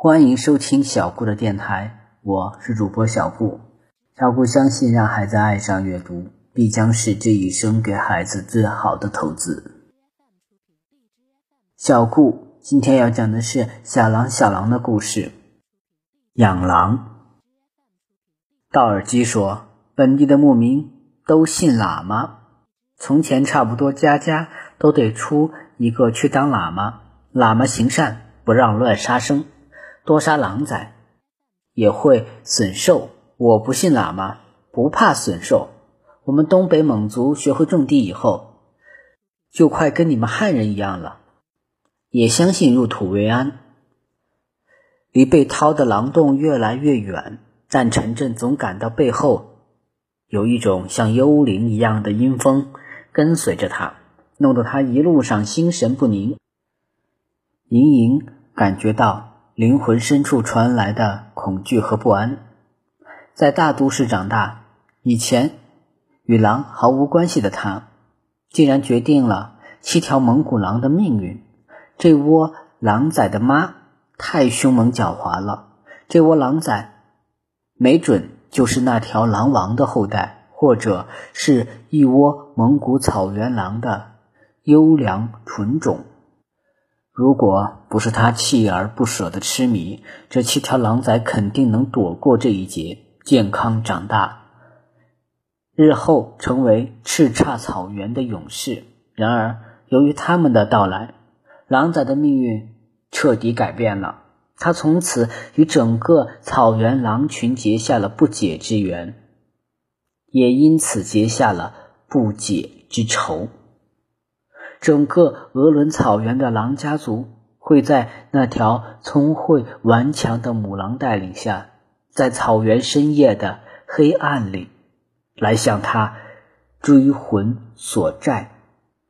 欢迎收听小顾的电台，我是主播小顾。小顾相信，让孩子爱上阅读，必将是这一生给孩子最好的投资。小顾今天要讲的是小狼小狼的故事。养狼。道尔基说，本地的牧民都信喇嘛。从前差不多家家都得出一个去当喇嘛，喇嘛行善，不让乱杀生。多杀狼崽也会损兽。我不信喇嘛，不怕损兽。我们东北蒙族学会种地以后，就快跟你们汉人一样了，也相信入土为安。离被掏的狼洞越来越远，但陈震总感到背后有一种像幽灵一样的阴风跟随着他，弄得他一路上心神不宁，隐隐感觉到。灵魂深处传来的恐惧和不安，在大都市长大，以前与狼毫无关系的他，竟然决定了七条蒙古狼的命运。这窝狼崽的妈太凶猛狡猾了，这窝狼崽没准就是那条狼王的后代，或者是一窝蒙古草原狼的优良纯种。如果不是他锲而不舍的痴迷，这七条狼崽肯定能躲过这一劫，健康长大，日后成为叱咤草原的勇士。然而，由于他们的到来，狼崽的命运彻底改变了。他从此与整个草原狼群结下了不解之缘，也因此结下了不解之仇。整个鄂伦草原的狼家族会在那条聪慧顽强的母狼带领下，在草原深夜的黑暗里，来向他追魂索债，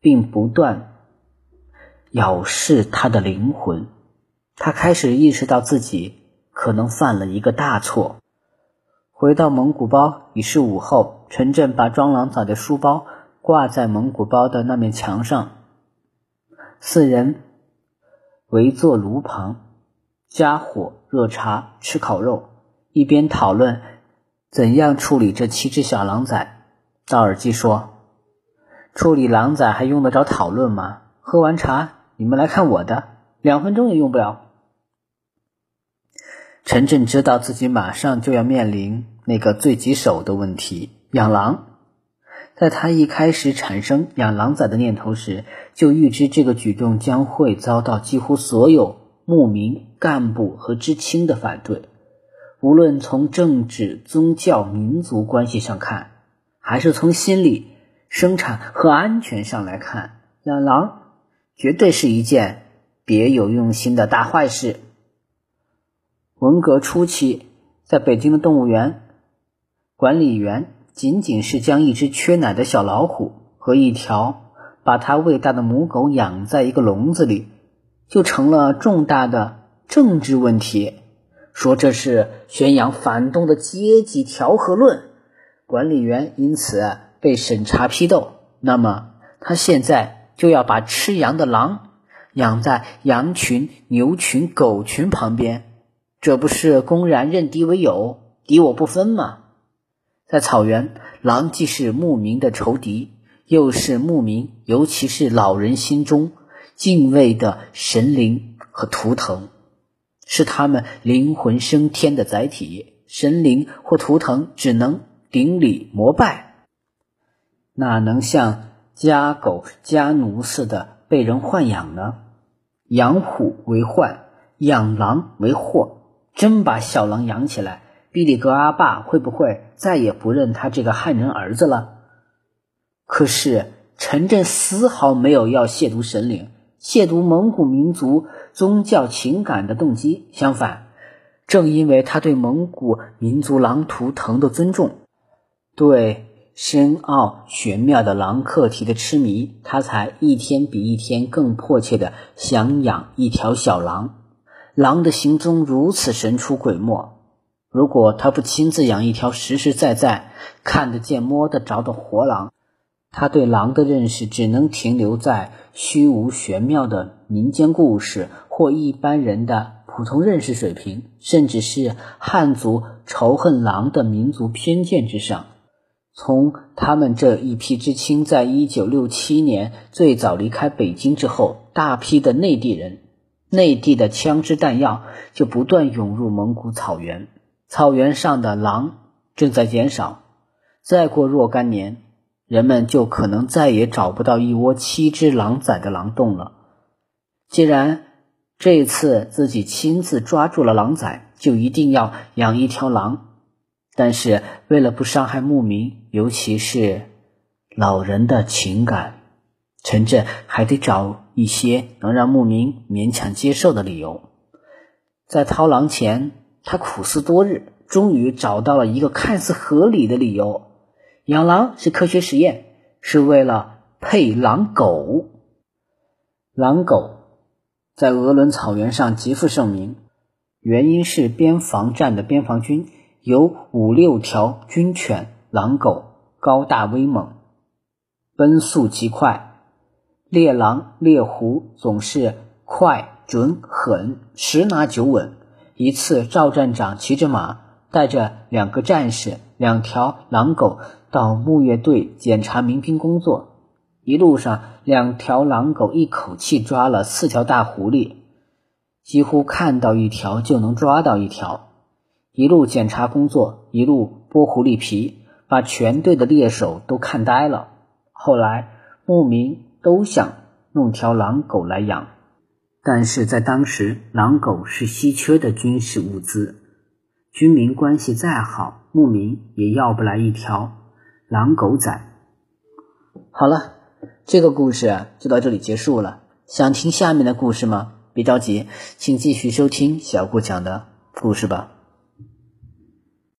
并不断咬噬他的灵魂。他开始意识到自己可能犯了一个大错。回到蒙古包已是午后，陈震把装狼崽的书包挂在蒙古包的那面墙上。四人围坐炉旁，加火热茶，吃烤肉，一边讨论怎样处理这七只小狼崽。道尔基说：“处理狼崽还用得着讨论吗？喝完茶，你们来看我的，两分钟也用不了。”陈震知道自己马上就要面临那个最棘手的问题——养狼。在他一开始产生养狼崽的念头时，就预知这个举动将会遭到几乎所有牧民、干部和知青的反对。无论从政治、宗教、民族关系上看，还是从心理、生产和安全上来看，养狼绝对是一件别有用心的大坏事。文革初期，在北京的动物园，管理员。仅仅是将一只缺奶的小老虎和一条把它喂大的母狗养在一个笼子里，就成了重大的政治问题。说这是宣扬反动的阶级调和论，管理员因此被审查批斗。那么他现在就要把吃羊的狼养在羊群、牛群、狗群旁边，这不是公然认敌为友、敌我不分吗？在草原，狼既是牧民的仇敌，又是牧民，尤其是老人心中敬畏的神灵和图腾，是他们灵魂升天的载体。神灵或图腾只能顶礼膜拜，哪能像家狗家奴似的被人豢养呢？养虎为患，养狼为祸。真把小狼养起来。比里格阿爸会不会再也不认他这个汉人儿子了？可是陈震丝毫没有要亵渎神灵、亵渎蒙古民族宗教情感的动机。相反，正因为他对蒙古民族狼图腾的尊重，对深奥玄妙的狼课题的痴迷，他才一天比一天更迫切的想养一条小狼。狼的行踪如此神出鬼没。如果他不亲自养一条实实在在看得见、摸得着的活狼，他对狼的认识只能停留在虚无玄妙的民间故事或一般人的普通认识水平，甚至是汉族仇恨狼的民族偏见之上。从他们这一批知青在一九六七年最早离开北京之后，大批的内地人、内地的枪支弹药就不断涌入蒙古草原，草原上的狼正在减少。再过若干年，人们就可能再也找不到一窝七只狼崽的狼洞了。既然这次自己亲自抓住了狼崽，就一定要养一条狼。但是为了不伤害牧民，尤其是老人的情感，陈震还得找一些能让牧民勉强接受的理由。在掏狼前，他苦思多日，终于找到了一个看似合理的理由：养狼是科学实验，是为了配狼狗。狼狗在鄂伦草原上极负盛名，原因是边防站的边防军。有五六条军犬、狼狗，高大威猛，奔速极快。猎狼、猎狐总是快、准、狠，十拿九稳。一次，赵站长骑着马，带着两个战士、两条狼狗到牧乐队检查民兵工作。一路上，两条狼狗一口气抓了四条大狐狸，几乎看到一条就能抓到一条。一路检查工作，一路剥狐狸皮，把全队的猎手都看呆了。后来牧民都想弄条狼狗来养，但是在当时，狼狗是稀缺的军事物资，军民关系再好，牧民也要不来一条狼狗仔。好了，这个故事就到这里结束了。想听下面的故事吗？别着急，请继续收听小顾讲的故事吧。